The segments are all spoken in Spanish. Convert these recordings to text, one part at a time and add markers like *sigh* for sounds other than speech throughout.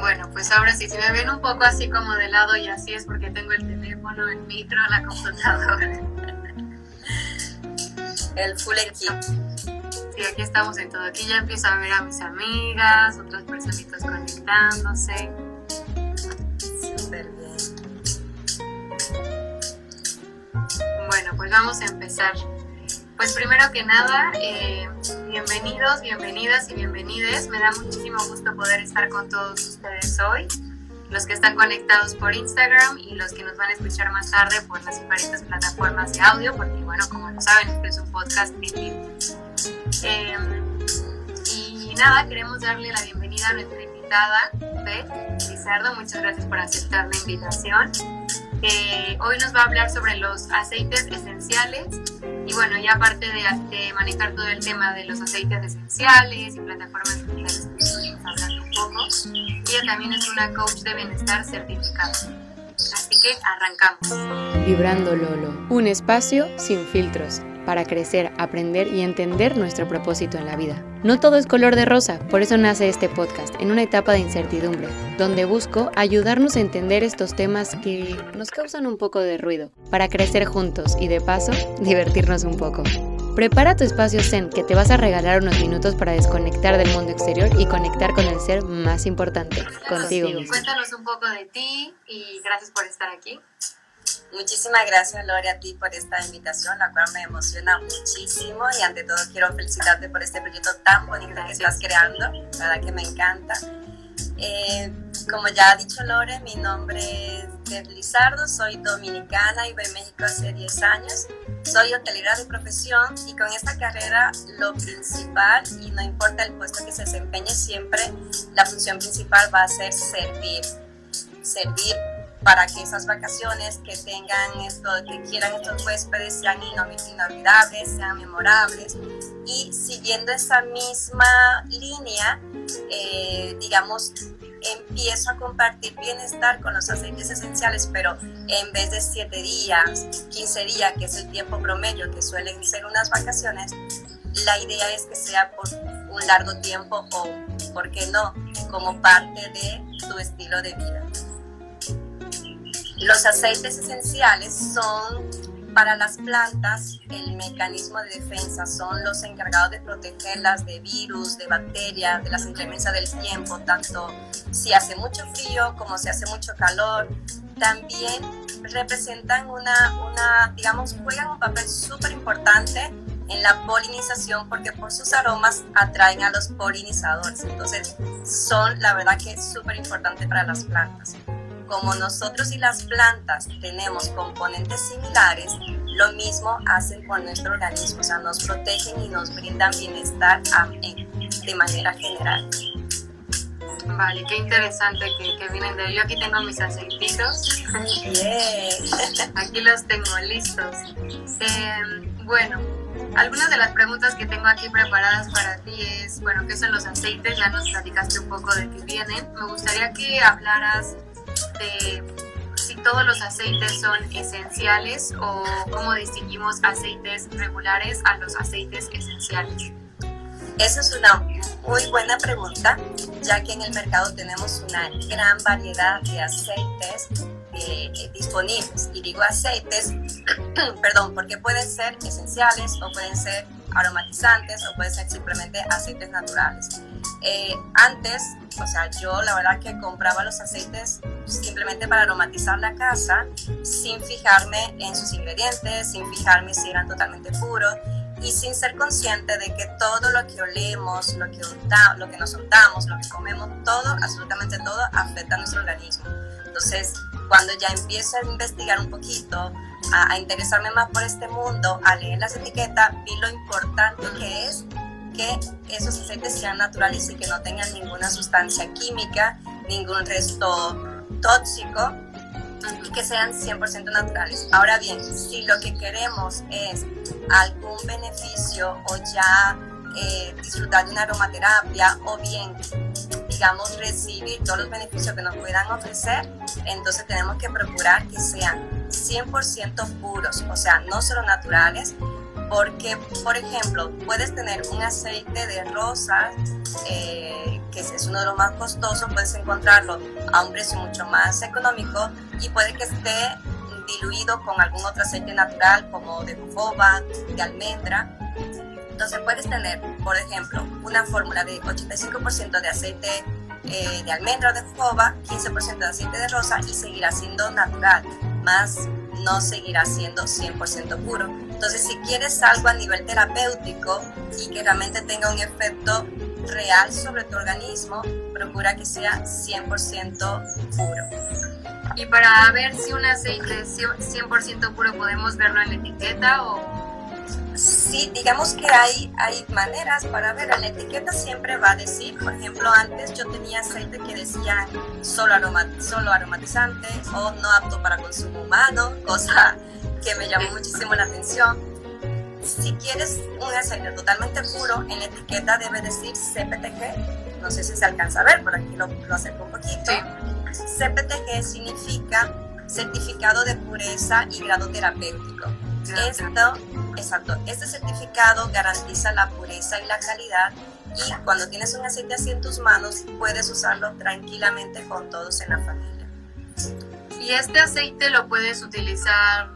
Bueno, pues ahora sí, si me ven un poco así como de lado y así es porque tengo el teléfono, el micro, la computadora. *laughs* El full equipo. Sí, aquí estamos en todo. Aquí ya empiezo a ver a mis amigas, otras personitas conectándose. Súper bien. Bueno, pues vamos a empezar. Pues primero que nada, eh, bienvenidos, bienvenidas y bienvenides. Me da muchísimo gusto poder estar con todos ustedes hoy. Los que están conectados por Instagram y los que nos van a escuchar más tarde por las diferentes plataformas de audio, porque bueno, como lo saben, este es un podcast en vivo. Eh, y nada, queremos darle la bienvenida a nuestra invitada, Beth Lizardo. Muchas gracias por aceptar la invitación. Hoy nos va a hablar sobre los aceites esenciales y bueno, ya aparte de, de, manejar todo el tema de los aceites esenciales y plataformas digitales que estuvimos hablando un poco, ella también es una coach de bienestar certificada. Así que arrancamos. Vibrando Lolo, un espacio sin filtros para crecer, aprender y entender nuestro propósito en la vida. No todo es color de rosa, por eso nace este podcast, en una etapa de incertidumbre, donde busco ayudarnos a entender estos temas que nos causan un poco de ruido, para crecer juntos y de paso divertirnos un poco. Prepara tu espacio Zen que te vas a regalar unos minutos para desconectar del mundo exterior y conectar con el ser más importante, contigo. Cuéntanos un poco de ti y gracias por estar aquí. Muchísimas gracias, Lore, a ti por esta invitación, la cual me emociona muchísimo y ante todo quiero felicitarte por este proyecto tan bonito que estás creando, la verdad que me encanta. Eh, como ya ha dicho Lore, mi nombre es Beth Lizardo, soy dominicana y voy a México hace 10 años. Soy hotelera de profesión y con esta carrera lo principal, y no importa el puesto que se desempeñe siempre, la función principal va a ser servir. Servir para que esas vacaciones que tengan esto, que quieran estos huéspedes sean inolvidables, sean memorables. Y siguiendo esa misma línea, eh, digamos, empiezo a compartir bienestar con los aceites esenciales, pero en vez de 7 días, 15 días, que es el tiempo promedio que suelen ser unas vacaciones, la idea es que sea por un largo tiempo o, ¿por qué no?, como parte de tu estilo de vida. Los aceites esenciales son para las plantas el mecanismo de defensa, son los encargados de protegerlas de virus, de bacterias, de las inclemencias del tiempo, tanto si hace mucho frío como si hace mucho calor. También representan una, una digamos, juegan un papel súper importante en la polinización porque por sus aromas atraen a los polinizadores. Entonces son la verdad que es súper importante para las plantas como nosotros y las plantas tenemos componentes similares, lo mismo hacen con nuestro organismo, o sea, nos protegen y nos brindan bienestar de manera general. Vale, qué interesante que, que vienen de... Yo aquí tengo mis aceititos. aquí los tengo listos. Em, bueno, algunas de las preguntas que tengo aquí preparadas para ti es, bueno, ¿qué son los aceites? Ya nos platicaste un poco de qué vienen. Me gustaría que hablaras de si todos los aceites son esenciales o cómo distinguimos aceites regulares a los aceites esenciales. Esa es una muy buena pregunta, ya que en el mercado tenemos una gran variedad de aceites eh, disponibles. Y digo aceites, *clears throat* perdón, porque pueden ser esenciales o pueden ser aromatizantes o pueden ser simplemente aceites naturales. Eh, antes, o sea, yo la verdad que compraba los aceites simplemente para aromatizar la casa, sin fijarme en sus ingredientes, sin fijarme si eran totalmente puros y sin ser consciente de que todo lo que olemos, lo que, lo que nos untamos, lo que comemos, todo, absolutamente todo, afecta a nuestro organismo. Entonces, cuando ya empiezo a investigar un poquito, a, a interesarme más por este mundo, a leer las etiquetas, vi lo importante que es que esos aceites sean naturales y que no tengan ninguna sustancia química, ningún resto tóxico y que sean 100% naturales. Ahora bien, si lo que queremos es algún beneficio o ya eh, disfrutar de una aromaterapia o bien, digamos, recibir todos los beneficios que nos puedan ofrecer, entonces tenemos que procurar que sean 100% puros, o sea, no solo naturales, porque, por ejemplo, puedes tener un aceite de rosas eh, que es uno de los más costosos, puedes encontrarlo a un precio mucho más económico y puede que esté diluido con algún otro aceite natural como de jojoba, de almendra. Entonces puedes tener, por ejemplo, una fórmula de 85% de aceite eh, de almendra o de jojoba, 15% de aceite de rosa y seguirá siendo natural, más no seguirá siendo 100% puro. Entonces, si quieres algo a nivel terapéutico y que realmente tenga un efecto real sobre tu organismo, procura que sea 100% puro. Y para ver si un aceite es 100% puro, ¿podemos verlo en la etiqueta o Sí, digamos que hay, hay maneras para ver. En la etiqueta siempre va a decir, por ejemplo, antes yo tenía aceite que decía solo, aroma, solo aromatizante o no apto para consumo humano, cosa que me llamó muchísimo la atención. Si quieres un aceite totalmente puro, en la etiqueta debe decir CPTG. No sé si se alcanza a ver, por aquí lo, lo acerco un poquito. CPTG significa certificado de pureza y grado terapéutico. Esto Exacto, este certificado garantiza la pureza y la calidad y cuando tienes un aceite así en tus manos puedes usarlo tranquilamente con todos en la familia. ¿Y este aceite lo puedes utilizar,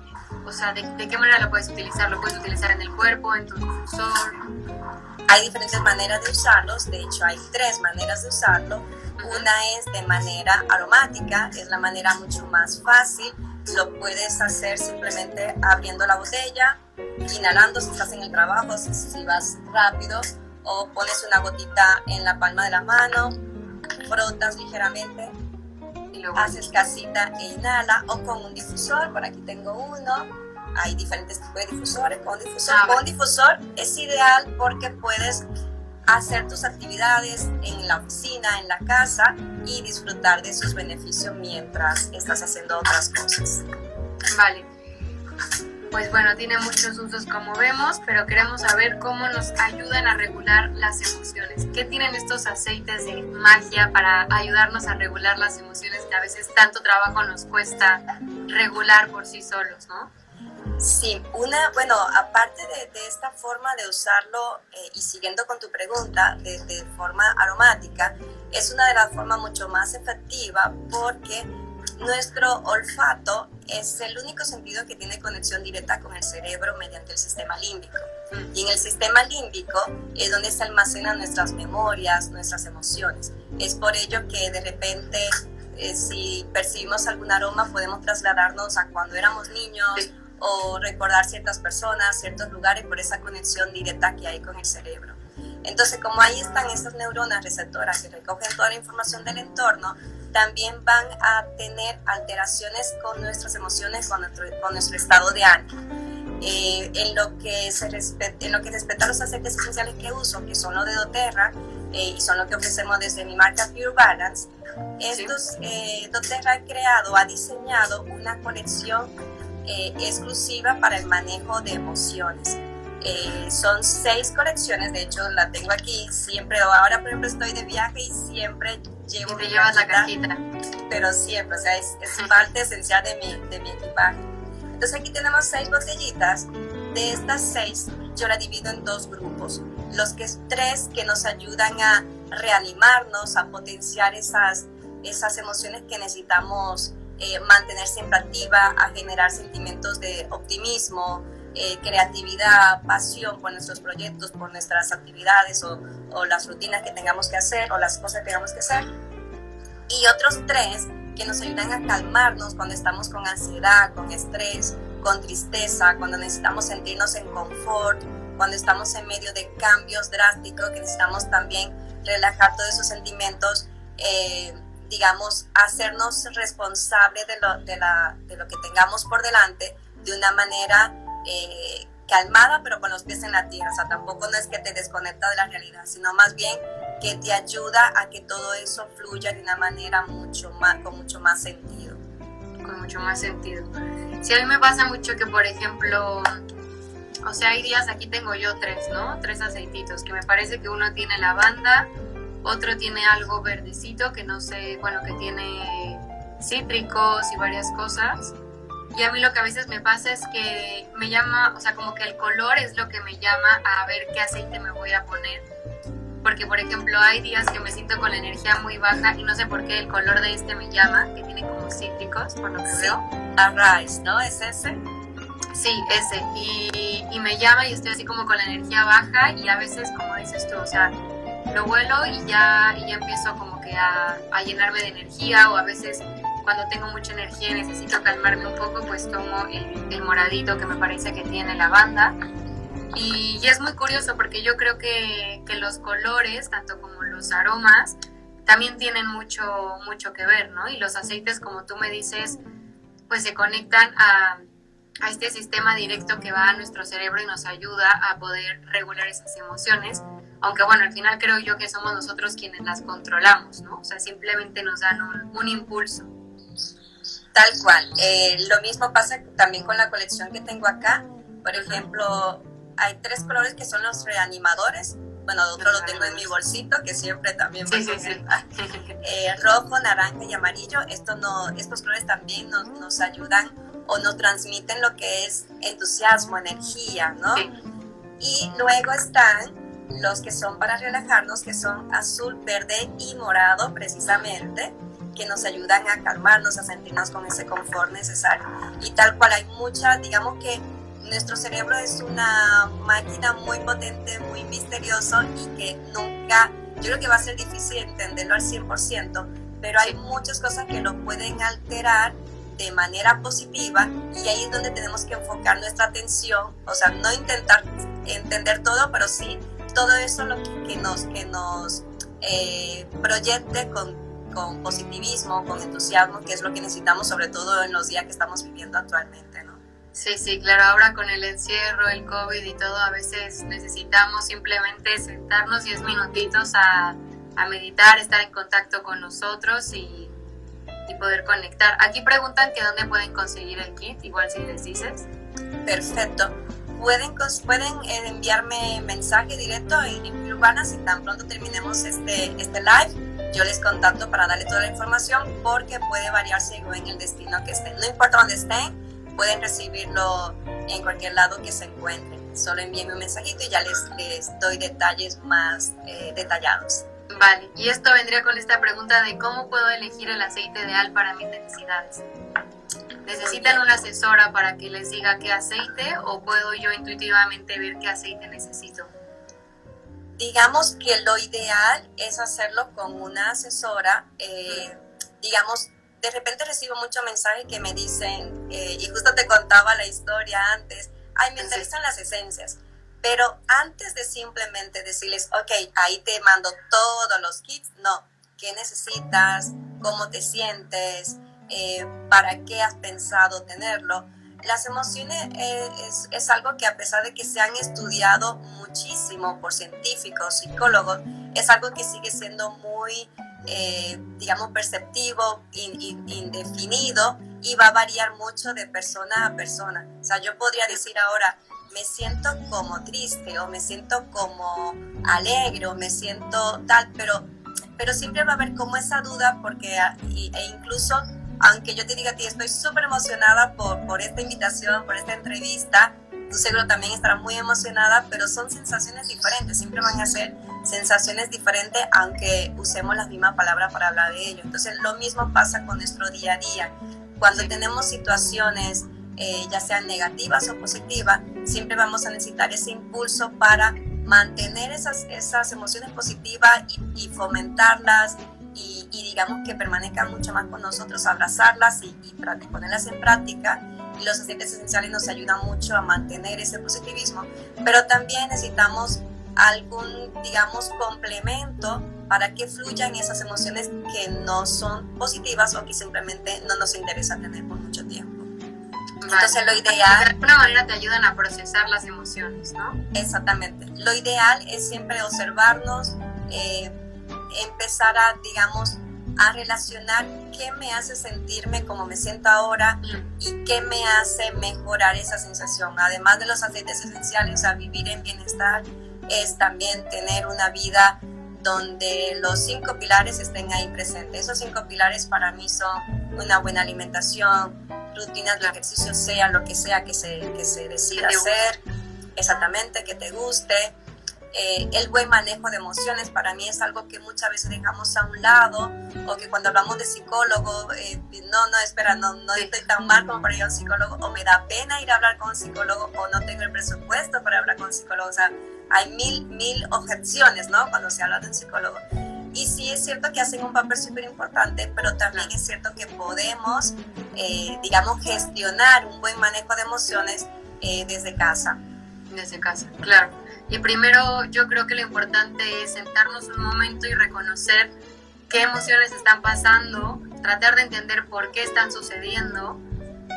o sea, de, qué manera lo puedes utilizar? ¿Lo puedes utilizar en el cuerpo, en tu difusor? Hay diferentes maneras de usarlos, de hecho hay tres maneras de usarlo. Una es de manera aromática, es la manera mucho más fácil. Lo puedes hacer simplemente abriendo la botella, inhalando si estás en el trabajo, si, vas rápido, o pones una gotita en la palma de la mano, frotas ligeramente, y luego haces casita e inhala, o con un difusor, por aquí tengo uno, hay diferentes tipos de difusores, con difusor, ah, con difusor es ideal porque puedes hacer tus actividades en la oficina, en la casa y disfrutar de sus beneficios mientras estás haciendo otras cosas. Vale pues bueno, tiene muchos usos como vemos, pero queremos saber cómo nos ayudan a regular las emociones. ¿Qué tienen estos aceites de magia para ayudarnos a regular las emociones que a veces tanto trabajo nos cuesta regular por sí solos, ¿no? Sí, una, bueno, aparte de, esta forma de usarlo eh, y siguiendo con tu pregunta, de, de forma aromática, es una de las formas mucho más efectivas porque nuestro olfato es el único sentido que tiene conexión directa con el cerebro mediante el sistema límbico. Y en el sistema límbico es donde se almacenan nuestras memorias, nuestras emociones. Es por ello que de repente eh, si percibimos algún aroma podemos trasladarnos a cuando éramos niños o recordar ciertas personas, ciertos lugares por esa conexión directa que hay con el cerebro. Entonces, como ahí están estas neuronas receptoras que recogen toda la información del entorno, también van a tener alteraciones con nuestras emociones, con nuestro, con nuestro estado de ánimo. Eh, en, lo que se respeta, en lo que respecta a los aceites esenciales que uso, que son los de doTERRA eh, y son los que ofrecemos desde mi marca Pure Balance, estos eh, doTERRA ha creado, ha diseñado una colección eh, exclusiva para el manejo de emociones. son seis colecciones, de hecho la tengo aquí, siempre, ahora por ejemplo estoy de viaje y siempre llevo te llevas la cajita. Pero siempre, o sea, es, parte esencial de mi, de mi equipaje. Entonces aquí tenemos seis botellitas. De estas seis, yo la divido en dos grupos. Los que tres que nos ayudan a reanimarnos, a potenciar esas, esas emociones que necesitamos eh, mantener siempre activa, a generar sentimientos de optimismo, eh, creatividad, pasión por nuestros proyectos, por nuestras actividades o, o, las rutinas que tengamos que hacer o las cosas que tengamos que hacer. Y otros tres que nos ayudan a calmarnos cuando estamos con ansiedad, con estrés, con tristeza, cuando necesitamos sentirnos en confort, cuando estamos en medio de cambios drásticos, que necesitamos también relajar todos esos sentimientos, eh, digamos, hacernos responsables de lo, de, la, de lo que tengamos por delante de una manera eh, calmada, pero con los pies en la tierra. O sea, tampoco no es que te desconecta de la realidad, sino más bien que te ayuda a que todo eso fluya de una manera mucho más, con mucho más sentido. Con mucho más sentido. Si a mí me pasa mucho que, por ejemplo, o sea, hay días, aquí tengo yo tres, ¿no? Tres aceititos, que me parece que uno tiene lavanda, otro tiene algo verdecito, que no sé, bueno, que tiene cítricos y varias cosas y a mí lo que a veces me pasa es que me llama, o sea, como que el color es lo que me llama a ver qué aceite me voy a poner. porque por ejemplo hay días que me siento con la energía muy baja y no sé por qué el color de este me llama, que tiene como cítricos, por lo que veo. Arise, ¿no? ¿Es ese? Sí, ese. Y, y, me llama y estoy así como con la energía baja y a veces, como dices tú, o sea, lo vuelo y ya, y ya empiezo como que a, a llenarme de energía o a veces cuando tengo mucha energía y necesito calmarme un poco, pues tomo el, el moradito que me parece que tiene la banda y, es muy curioso porque yo creo que, que, los colores, tanto como los aromas, también tienen mucho, mucho que ver, ¿no? Y los aceites, como tú me dices, pues se conectan a, a este sistema directo que va a nuestro cerebro y nos ayuda a poder regular esas emociones. Aunque bueno, al final creo yo que somos nosotros quienes las controlamos, ¿no? O sea, simplemente nos dan un, un impulso. Tal cual. Eh, lo mismo pasa también con la colección que tengo acá. Por ejemplo, hay tres colores que son los reanimadores. Bueno, otro lo tengo en mi bolsito, que siempre también me sí, *laughs* eh, rojo, naranja y amarillo. Esto no, estos colores también nos, nos, ayudan o nos transmiten lo que es entusiasmo, energía, ¿no? Y luego están los que son para relajarnos, que son azul, verde y morado, precisamente que nos ayudan a calmarnos, a sentirnos con ese confort necesario. Y tal cual hay muchas, digamos que nuestro cerebro es una máquina muy potente, muy misterioso y que nunca, yo creo que va a ser difícil entenderlo al 100%, pero hay muchas cosas que lo pueden alterar de manera positiva y ahí es donde tenemos que enfocar nuestra atención, o sea, no intentar entender todo, pero sí todo eso lo que, nos, que nos eh, proyecte con, con positivismo, con entusiasmo, que es lo que necesitamos sobre todo en los días que estamos viviendo actualmente. ¿no? Sí, sí, claro, ahora con el encierro, el COVID y todo, a veces necesitamos simplemente sentarnos 10 minutitos a, a meditar, estar en contacto con nosotros y, y, poder conectar. Aquí preguntan que dónde pueden conseguir el kit, igual si les dices. Perfecto. Pueden, pueden eh, enviarme mensaje directo en Urbana si tan pronto terminemos este, este live. Yo les contacto para darle toda la información porque puede variar según el destino que estén. No importa dónde estén, pueden recibirlo en cualquier lado que se encuentren. Solo envíenme un mensajito y ya les, les doy detalles más eh, detallados. Vale, y esto vendría con esta pregunta de cómo puedo elegir el aceite ideal para mis necesidades. ¿Necesitan una asesora para que les diga qué aceite o puedo yo intuitivamente ver qué aceite necesito? Digamos que lo ideal es hacerlo con una asesora, eh, digamos, de repente recibo muchos mensajes que me dicen, eh, y justo te contaba la historia antes, ay, me interesan las esencias. Pero antes de simplemente decirles, ok, ahí te mando todos los kits, no, ¿qué necesitas? ¿Cómo te sientes? Eh, ¿Para qué has pensado tenerlo? Las emociones eh, es, algo que a pesar de que se han estudiado muchísimo por científicos, psicólogos, es algo que sigue siendo muy eh, digamos, perceptivo, indefinido y va a variar mucho de persona a persona. O sea, yo podría decir ahora, me siento como triste o me siento como alegre o me siento tal, pero, pero siempre va a haber como esa duda porque e incluso aunque yo te diga a ti estoy súper emocionada por, por esta invitación, por esta entrevista, tú seguro también estarás muy emocionada, pero son sensaciones diferentes, siempre van a ser sensaciones diferentes aunque usemos las mismas palabras para hablar de ello. Entonces lo mismo pasa con nuestro día a día. Cuando tenemos situaciones eh, ya sean negativas o positivas, siempre vamos a necesitar ese impulso para mantener esas, esas emociones positivas y, y fomentarlas y, y, digamos que permanezcan mucho más con nosotros, abrazarlas y, y ponerlas en práctica y los aceites esenciales nos ayudan mucho a mantener ese positivismo, pero también necesitamos algún, digamos, complemento para que fluyan esas emociones que no son positivas o que simplemente no nos interesa tener por mucho tiempo. Entonces lo ideal... De alguna manera te ayudan a procesar las emociones, ¿no? Exactamente. Lo ideal es siempre observarnos, eh, empezar a, digamos, a relacionar qué me hace sentirme como me siento ahora y qué me hace mejorar esa sensación. Además de los aceites esenciales, a vivir en bienestar es también tener una vida donde los cinco pilares estén ahí presentes. Esos cinco pilares para mí son una buena alimentación, rutinas de ejercicio, sea lo que sea que se, que se decida hacer, exactamente, que te guste, Eh, el buen manejo de emociones para mí es algo que muchas veces dejamos a un lado o que cuando hablamos de psicólogo, eh, no, no, espera, no, no estoy tan mal como para ir a un psicólogo o me da pena ir a hablar con un psicólogo o no tengo el presupuesto para hablar con un psicólogo. O sea, hay mil, mil objeciones, ¿no? Cuando se habla de un psicólogo. Y sí es cierto que hacen un papel súper importante, pero también es cierto que podemos, eh, digamos, gestionar un buen manejo de emociones desde casa. Desde casa, claro. Y primero yo creo que lo importante es sentarnos un momento y reconocer qué emociones están pasando, tratar de entender por qué están sucediendo,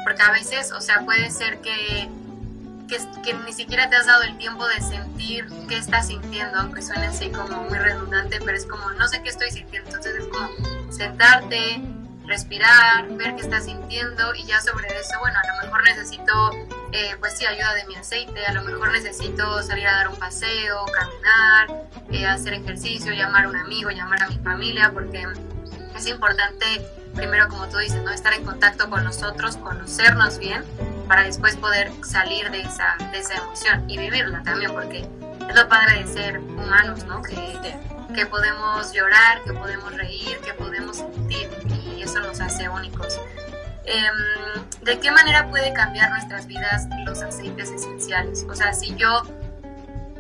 porque a veces, o sea, puede ser que, que, ni siquiera te has dado el tiempo de sentir qué estás sintiendo, aunque suene así como muy redundante, pero es como, no sé qué estoy sintiendo, entonces es como sentarte, respirar, ver qué estás sintiendo y ya sobre eso, bueno, a lo mejor necesito eh, pues sí, ayuda de mi aceite, a lo mejor necesito salir a dar un paseo, caminar, eh, hacer ejercicio, llamar a un amigo, llamar a mi familia, porque es importante, primero como tú dices, ¿no? estar en contacto con nosotros, conocernos bien, para después poder salir de esa, de esa emoción y vivirla también, porque es lo padre de ser humanos, ¿no? Que, que podemos llorar, que podemos reír, que podemos sentir, y eso nos hace únicos. Em, ¿de qué manera puede cambiar nuestras vidas los aceites esenciales? O sea, si yo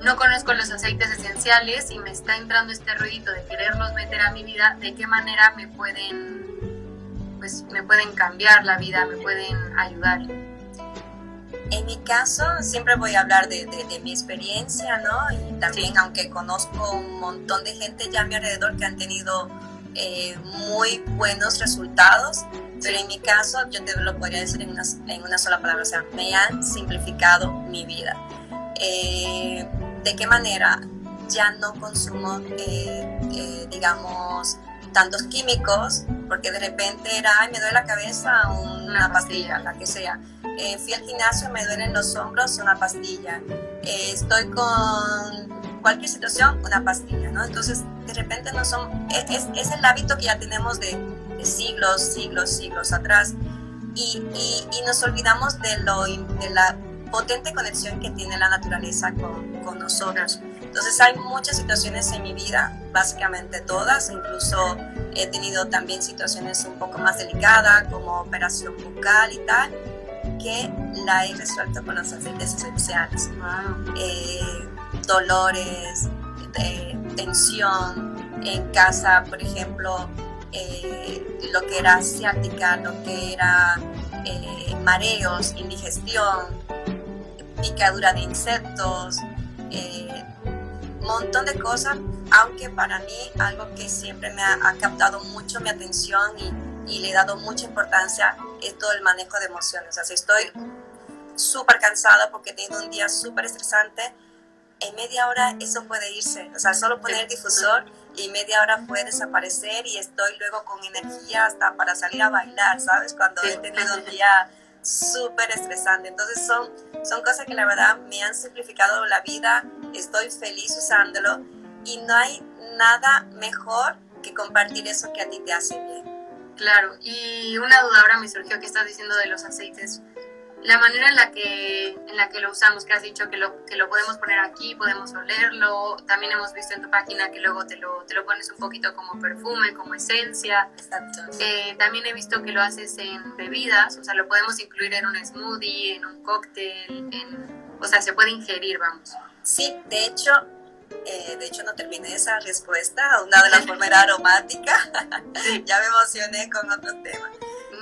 no conozco los aceites esenciales y me está entrando este ruidito de quererlos meter a mi vida, ¿de qué manera me pueden, pues, me pueden cambiar la vida, me pueden ayudar? En mi caso, siempre voy a hablar de, mi experiencia, ¿no? Y también, aunque conozco un montón de gente ya a mi alrededor que han tenido eh, muy buenos resultados, pero en mi caso, yo te lo podría decir en una, en una sola palabra, o sea, me han simplificado mi vida. Eh, ¿De qué manera? Ya no consumo, eh, eh, digamos, tantos químicos, porque de repente era, ay, me duele la cabeza, una pastilla, la que sea. fui al gimnasio, me duelen los hombros, una pastilla. estoy con cualquier situación, una pastilla, ¿no? Entonces, de repente no son, es, es el hábito que ya tenemos de siglos, siglos, siglos atrás. Y, y, nos olvidamos de, lo, de la potente conexión que tiene la naturaleza con, con, nosotros. Entonces hay muchas situaciones en mi vida, básicamente todas, incluso he tenido también situaciones un poco más delicadas como operación bucal y tal, que la he resuelto con los aceites esenciales. Eh, dolores, tensión en casa, por ejemplo, eh, lo que era asiática, lo que era eh, mareos, indigestión, picadura de insectos, eh, montón de cosas, aunque para mí algo que siempre me ha, captado mucho mi atención y, le he dado mucha importancia es todo el manejo de emociones. O estoy súper cansada porque he tenido un día súper estresante, en media hora eso puede irse. O sea, solo poner el difusor y media hora puede desaparecer y estoy luego con energía hasta para salir a bailar, ¿sabes? Cuando he tenido un día súper estresante. Entonces son, son cosas que la verdad me han simplificado la vida, estoy feliz usándolo y no hay nada mejor que compartir eso que a ti te hace bien. Claro, y una duda ahora me surgió que estás diciendo de los aceites la manera en la que en la que lo usamos, que has dicho que lo, que lo podemos poner aquí, podemos olerlo, también hemos visto en tu página que luego te lo, te lo pones un poquito como perfume, como esencia. Exacto. Eh, también he visto que lo haces en bebidas, o sea, lo podemos incluir en un smoothie, en un cóctel, en, o sea, se puede ingerir, vamos. Sí, de hecho, eh, de hecho no terminé esa respuesta, una de las formas era aromática, *laughs* *laughs* ya me emocioné con otro tema.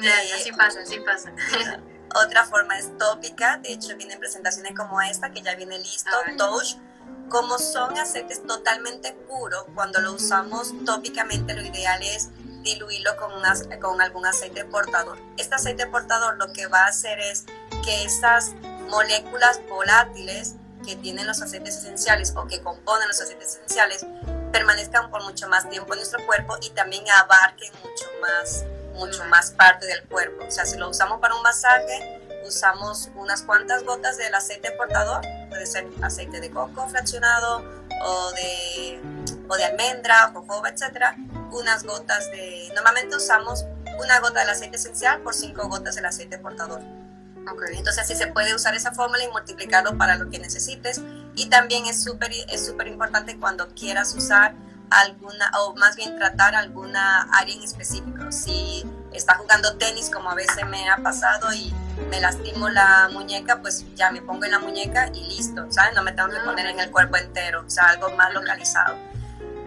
Ya, así pasa, así pasa. *laughs* Otra forma es tópica, de hecho vienen presentaciones como esta, que ya viene listo, touch. Como son aceites totalmente puros, cuando lo usamos tópicamente lo ideal es diluirlo con, con algún aceite portador. Este aceite portador lo que va a hacer es que estas moléculas volátiles que tienen los aceites esenciales o que componen los aceites esenciales permanezcan por mucho más tiempo en nuestro cuerpo y también abarquen mucho más mucho más parte del cuerpo. O sea, si lo usamos para un masaje, usamos unas cuantas gotas del aceite portador, puede ser aceite de coco fraccionado o de, o de almendra, jojoba, etc. Unas gotas de... Normalmente usamos una gota del aceite esencial por cinco gotas del aceite portador. Entonces así se puede usar esa fórmula y multiplicarlo para lo que necesites. Y también es súper es súper importante cuando quieras usar alguna, o más bien tratar alguna área en específico. Si está jugando tenis, como a veces me ha pasado y me lastimo la muñeca, pues ya me pongo en la muñeca y listo, ¿sabes? No me tengo que ah, poner en el cuerpo entero, o sea, algo más localizado.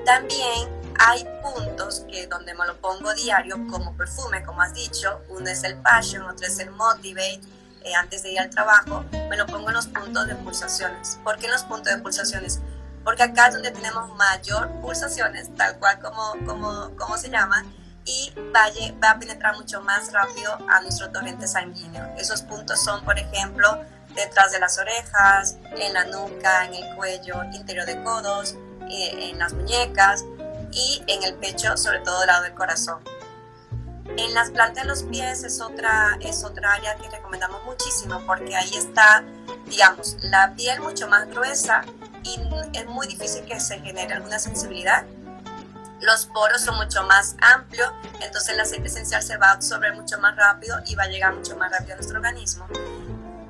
También hay puntos que donde me lo pongo diario como perfume, como has dicho, uno es el Passion, otro es el Motivate, eh, antes de ir al trabajo, me lo pongo en los puntos de pulsaciones. ¿Por qué en los puntos de pulsaciones? Porque acá es donde tenemos mayor pulsaciones, tal cual como, como, como se llama, y va a, va a penetrar mucho más rápido a nuestro torrente sanguíneo. Esos puntos son, por ejemplo, detrás de las orejas, en la nuca, en el cuello, interior de codos, eh, en las muñecas y en el pecho, sobre todo del lado del corazón. En las plantas de los pies es otra, es otra área que recomendamos muchísimo porque ahí está, digamos, la piel mucho más gruesa y es muy difícil que se genere alguna sensibilidad. Los poros son mucho más amplios, entonces el aceite esencial se va a absorber mucho más rápido y va a llegar mucho más rápido a nuestro organismo.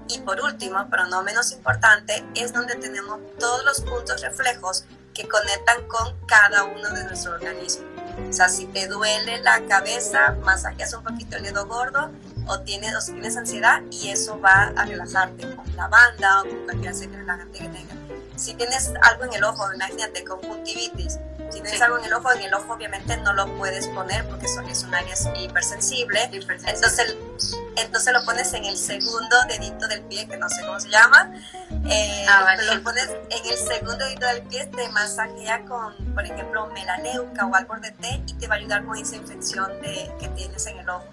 Y por último, pero no menos importante, es donde tenemos todos los puntos reflejos que conectan con cada uno de nuestro organismo. O sea, si te duele la cabeza, masajeas un poquito el dedo gordo o tienes, o tienes ansiedad y eso va a relajarte con lavanda o con cualquier aceite relajante que tengas. Si tienes algo en el ojo, imagínate conjuntivitis, si tienes algo en el ojo, en el ojo obviamente no lo puedes poner porque es un área hipersensible. Entonces, entonces lo pones en el segundo dedito del pie, que no sé cómo se llama. Eh, ah, Lo pones en el segundo dedito del pie, te masajea con, por ejemplo, melaleuca o algo de té y te va a ayudar con esa infección de, que tienes en el ojo.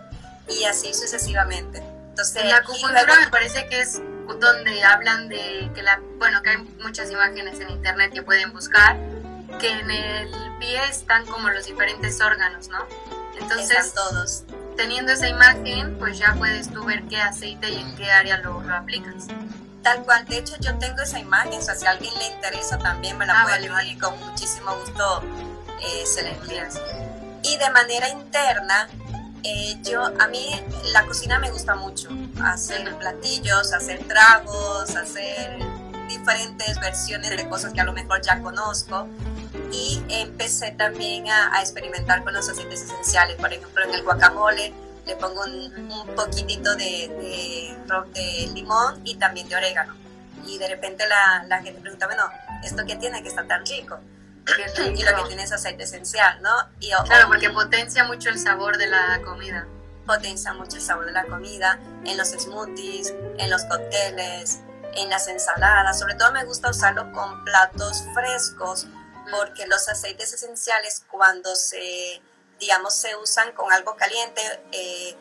Y así sucesivamente. Entonces, la acupuntura me parece que es donde hablan de que la, bueno, que hay muchas imágenes en internet que pueden buscar que en el pie están como los diferentes órganos, ¿no? Entonces, todos. Teniendo esa imagen, pues ya puedes tú ver qué aceite y en qué área lo, lo aplicas. Tal cual, de hecho yo tengo esa imagen, o sea, si a alguien le interesa también me la ah, puede vale, y con muchísimo gusto eh, se la envías. Y de manera interna, eh, yo, a mí la cocina me gusta mucho, hacer platillos, hacer tragos, hacer diferentes versiones de cosas que a lo mejor ya conozco y empecé también a, experimentar con los aceites esenciales. Por ejemplo, en el guacamole le pongo un, un poquitito de, de, limón y también de orégano. Y de repente la, la gente pregunta, bueno, ¿esto qué tiene que está tan rico? Y lo que tiene es aceite esencial, ¿no? Y, claro, porque potencia mucho el sabor de la comida. Potencia mucho el sabor de la comida en los smoothies, en los cócteles, en las ensaladas. Sobre todo me gusta usarlo con platos frescos porque los aceites esenciales cuando se, digamos, se usan con algo caliente, eh,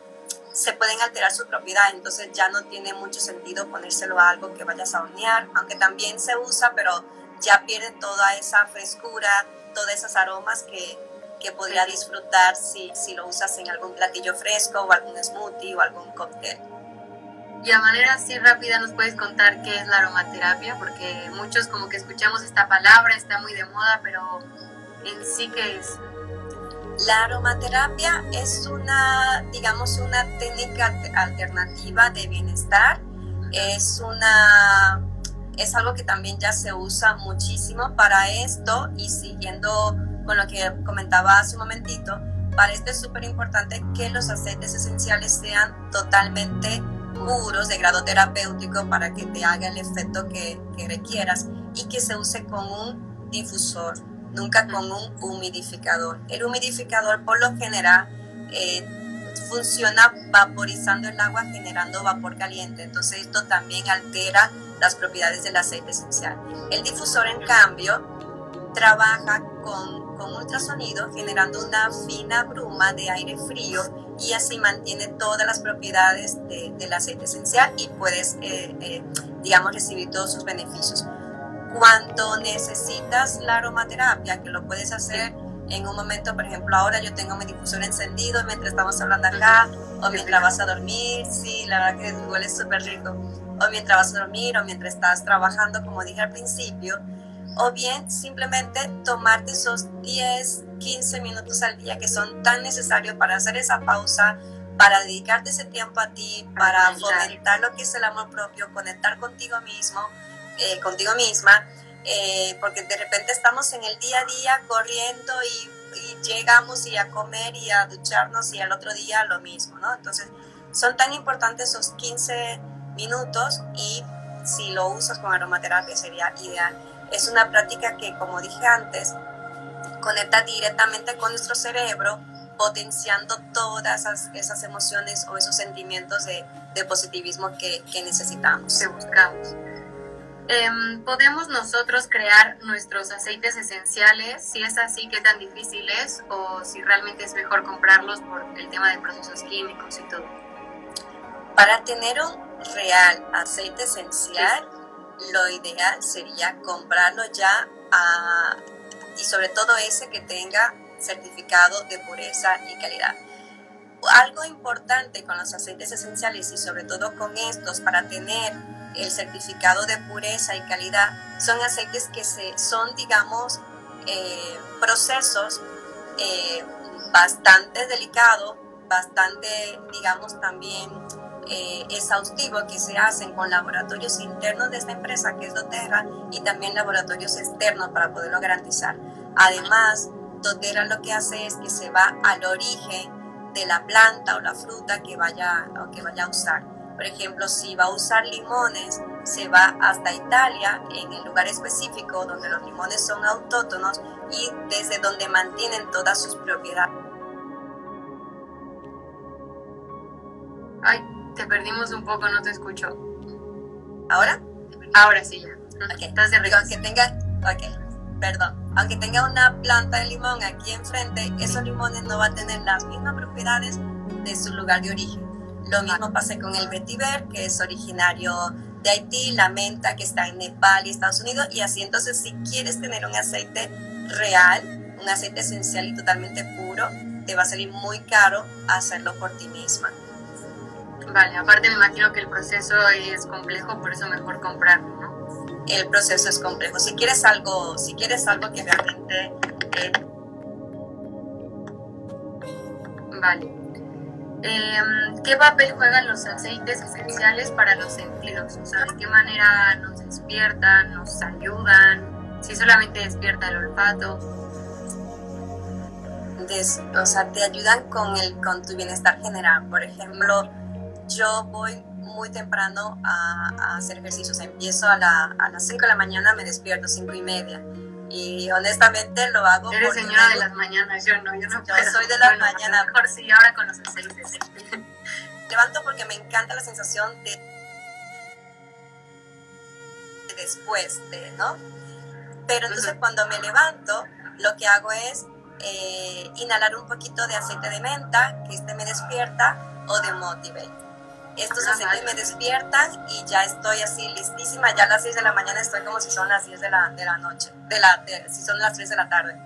se pueden alterar su propiedad, entonces ya no tiene mucho sentido ponérselo a algo que vayas a hornear, aunque también se usa, pero ya pierde toda esa frescura, todas esas aromas que, que podría disfrutar si, si lo usas en algún platillo fresco o algún smoothie o algún cóctel. Y a manera así rápida nos puedes contar qué es la aromaterapia, porque muchos como que escuchamos esta palabra, está muy de moda, pero en sí qué es. La aromaterapia es una, digamos, una técnica alternativa de bienestar. Es una, es algo que también ya se usa muchísimo para esto y siguiendo con lo que comentaba hace un momentito, para esto es súper importante que los aceites esenciales sean totalmente puros de grado terapéutico para que te haga el efecto que, requieras y que se use con un difusor, nunca con un humidificador. El humidificador por lo general eh, funciona vaporizando el agua generando vapor caliente, entonces esto también altera las propiedades del aceite esencial. El difusor en cambio trabaja con, con ultrasonido generando una fina bruma de aire frío y así mantiene todas las propiedades del aceite esencial y puedes, eh, eh, digamos, recibir todos sus beneficios. Cuando necesitas la aromaterapia, que lo puedes hacer en un momento, por ejemplo, ahora yo tengo mi difusor encendido mientras estamos hablando acá, o mientras vas a dormir, sí, la verdad que huele súper rico, o mientras vas a dormir, o mientras estás trabajando, como dije al principio, o bien simplemente tomarte esos 10, 15 minutos al día que son tan necesarios para hacer esa pausa, para dedicarte ese tiempo a ti, para fomentar lo que es el amor propio, conectar contigo mismo, eh, contigo misma, eh, porque de repente estamos en el día a día corriendo y, llegamos y a comer y a ducharnos y al otro día lo mismo, ¿no? Entonces, son tan importantes esos 15 minutos y si lo usas con aromaterapia sería ideal. Es una práctica que, como dije antes, conecta directamente con nuestro cerebro, potenciando todas esas, emociones o esos sentimientos de, positivismo que, necesitamos. Que buscamos. Em, ¿Podemos nosotros crear nuestros aceites esenciales? Si es así, ¿qué tan difícil es? ¿O si realmente es mejor comprarlos por el tema de procesos químicos y todo? Para tener un real aceite esencial, lo ideal sería comprarlo ya y sobre todo ese que tenga certificado de pureza y calidad. Algo importante con los aceites esenciales y sobre todo con estos para tener el certificado de pureza y calidad son aceites que se, son, digamos, eh, procesos eh, bastante delicados, bastante, digamos, también eh, exhaustivo que se hacen con laboratorios internos de esta empresa, que es doTERRA, y también laboratorios externos para poderlo garantizar. Además, doTERRA lo que hace es que se va al origen de la planta o la fruta que vaya, o que vaya a usar. Por ejemplo, si va a usar limones, se va hasta Italia, en el lugar específico donde los limones son autóctonos y desde donde mantienen todas sus propiedades. Ay, te perdimos un poco, no te escucho. ¿Ahora? Ahora sí, ya. Ok, Estás de Aunque tenga, ok, perdón. Aunque tenga una planta de limón aquí enfrente, esos limones no van a tener las mismas propiedades de su lugar de origen. Lo mismo pasa con el vetiver, que es originario de Haití, la menta, que está en Nepal y Estados Unidos, y así entonces si quieres tener un aceite real, un aceite esencial y totalmente puro, te va a salir muy caro hacerlo por ti misma. Vale, aparte me imagino que el proceso es complejo, por eso mejor comprarlo, ¿no? El proceso es complejo. Si quieres algo, si quieres algo que realmente... Eh, vale. Em, ¿Qué papel juegan los aceites esenciales para los sentidos? O sea, ¿de qué manera nos despiertan, nos ayudan? Si solamente despierta el olfato. o sea, te ayudan con, el, con tu bienestar general. Por ejemplo, yo voy muy temprano a, hacer ejercicios. Empiezo a, las 5 de la mañana, me despierto 5 y media. Y honestamente lo hago. Eres señora de las mañanas, yo no, yo no Yo soy de las mañanas. Mejor sí, ahora con los aceites. *laughs* Levanto porque me encanta la sensación de, después de, ¿no? Pero entonces cuando me levanto, lo que hago es eh, inhalar un poquito de aceite de menta, que este me despierta, o de Motivate estos aceites me despiertan y ya estoy así listísima, ya a las 6 de la mañana estoy como si son las 10 de la, de la noche, de la, si son las 3 de la tarde.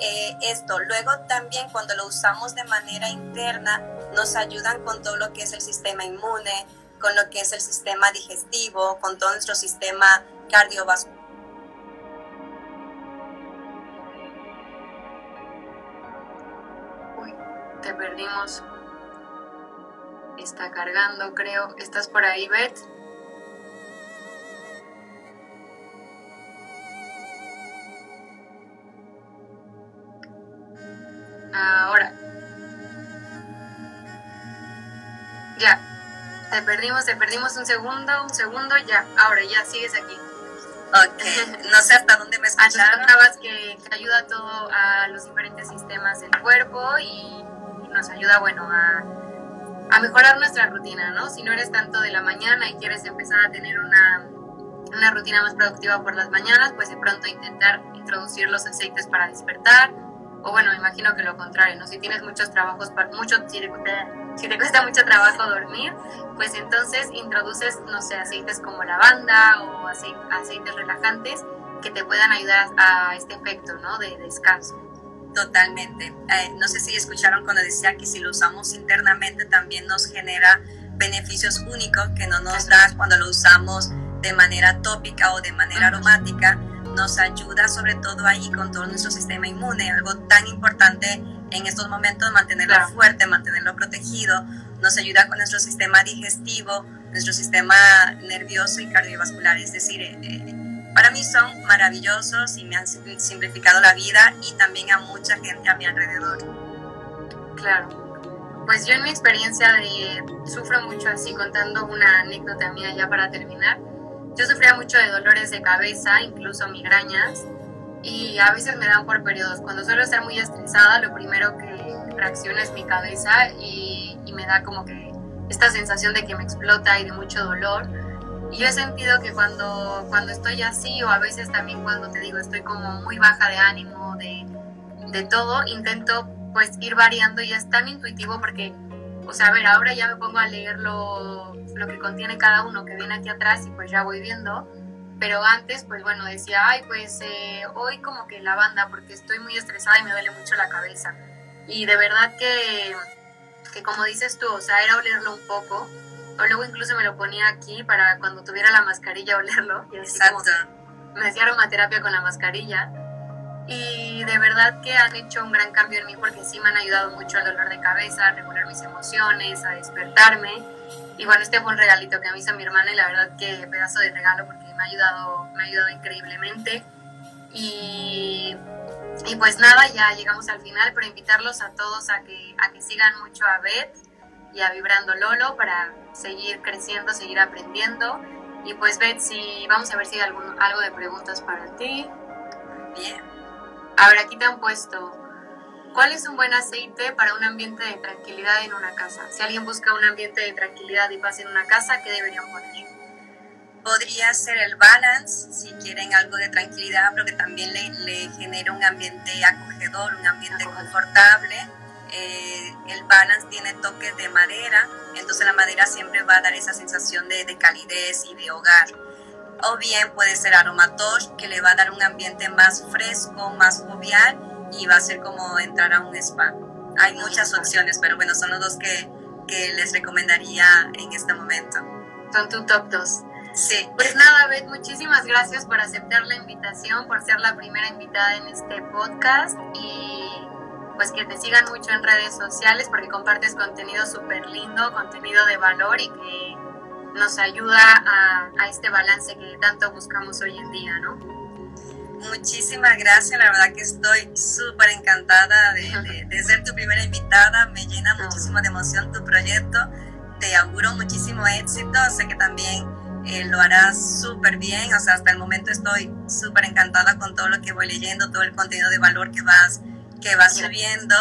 Eh, esto, luego también cuando lo usamos de manera interna, nos ayudan con todo lo que es el sistema inmune, con lo que es el sistema digestivo, con todo nuestro sistema cardiovascular. Uy, te perdimos. Está cargando, creo. ¿Estás por ahí, Beth? Ahora. Ya. Te perdimos, te perdimos un segundo, un segundo, ya. Ahora, ya, sigues aquí. Ok, no sé hasta dónde me escucharon. que, que ayuda todo a los diferentes sistemas del cuerpo y nos ayuda, bueno, a a mejorar nuestra rutina, ¿no? Si no eres tanto de la mañana y quieres empezar a tener una, una rutina más productiva por las mañanas, pues de pronto intentar introducir los aceites para despertar, o bueno, me imagino que lo contrario, ¿no? Si tienes muchos trabajos, mucho, si, te, si te cuesta mucho trabajo dormir, pues entonces introduces, no sé, aceites como lavanda o aceites relajantes que te puedan ayudar a este efecto, ¿no? De descanso. Totalmente. Eh, no sé si escucharon cuando decía que si lo usamos internamente también nos genera beneficios únicos que no nos da cuando lo usamos de manera tópica o de manera aromática. Nos ayuda sobre todo ahí con todo nuestro sistema inmune, algo tan importante en estos momentos mantenerlo fuerte, mantenerlo protegido, nos ayuda con nuestro sistema digestivo, nuestro sistema nervioso y cardiovascular. Es decir, eh, eh, para mí son maravillosos y me han simplificado la vida y también a mucha gente a mi alrededor. Claro. Pues yo en mi experiencia de, sufro mucho así, contando una anécdota mía ya para terminar. Yo sufría mucho de dolores de cabeza, incluso migrañas, y a veces me dan por periodos. Cuando suelo estar muy estresada, lo primero que reacciona es mi cabeza y, y me da como que esta sensación de que me explota y de mucho dolor. Yo he sentido que cuando, cuando estoy así, o a veces también cuando te digo estoy como muy baja de ánimo, de, de todo, intento pues ir variando y es tan intuitivo porque, o sea, a ver, ahora ya me pongo a leer lo, lo que contiene cada uno que viene aquí atrás y pues ya voy viendo, pero antes pues bueno decía, ay pues eh, hoy como que la banda porque estoy muy estresada y me duele mucho la cabeza. Y de verdad que, que como dices tú, o sea, era olerlo un poco, o luego incluso me lo ponía aquí para cuando tuviera la mascarilla *laughs* olerlo. Y Exacto. me hacía aromaterapia con la mascarilla y de verdad que han hecho un gran cambio en mí porque sí me han ayudado mucho al dolor de cabeza, a regular mis emociones, a despertarme. Y bueno, este fue un regalito que me hizo mi hermana y la verdad que pedazo de regalo porque me ha ayudado, me ha ayudado increíblemente. Y, y pues nada, ya llegamos al final, pero invitarlos a todos a que, a que sigan mucho a Beth y a Vibrando Lolo para seguir creciendo, seguir aprendiendo. Y pues Beth, si, vamos a ver si hay algún, algo de preguntas para ti. Bien. A ver, aquí te han puesto, ¿cuál es un buen aceite para un ambiente de tranquilidad en una casa? Si alguien busca un ambiente de tranquilidad y paz en una casa, ¿qué deberían poner? Podría ser el balance, si quieren algo de tranquilidad, pero que también le, le genere un ambiente acogedor, un ambiente confortable. Eh, el balance tiene toques de madera, entonces la madera siempre va a dar esa sensación de, de calidez y de hogar o bien puede ser aromatosh, que le va a dar un ambiente más fresco, más jovial y va a ser como entrar a un spa. Hay muchas opciones, pero bueno, son los dos que, que les recomendaría en este momento. Son tu top 2. Sí. Pues nada, Beth, muchísimas gracias por aceptar la invitación, por ser la primera invitada en este podcast y pues que te sigan mucho en redes sociales porque compartes contenido súper lindo, contenido de valor y que nos ayuda a, a, este balance que tanto buscamos hoy en día, ¿no? Muchísimas gracias, la verdad que estoy súper encantada de, de, ser tu primera invitada, me llena muchísimo de emoción tu proyecto, te auguro muchísimo éxito, sé que también eh, lo harás súper bien, o sea, hasta el momento estoy súper encantada con todo lo que voy leyendo, todo el contenido de valor que vas, que vas subiendo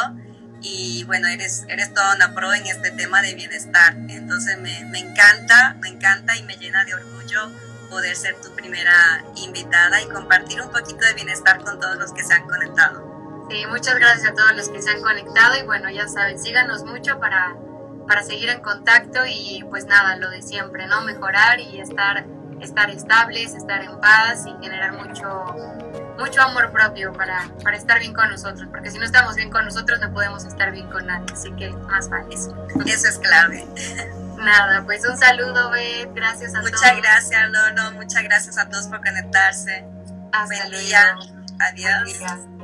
y bueno, eres, eres toda una pro en este tema de bienestar. Entonces me, me, encanta, me encanta y me llena de orgullo poder ser tu primera invitada y compartir un poquito de bienestar con todos los que se han conectado. Sí, muchas gracias a todos los que se han conectado y bueno, ya saben, síganos mucho para, para seguir en contacto y pues nada, lo de siempre, ¿no? Mejorar y estar, estar estables, estar en paz y generar mucho mucho amor propio para, para estar bien con nosotros, porque si no estamos bien con nosotros no podemos estar bien con nadie, así que más vale eso. Eso es clave. Nada, pues un saludo, Beth, gracias a muchas todos. Muchas gracias, Lolo, muchas gracias a todos por conectarse. Hasta Buen día, adiós.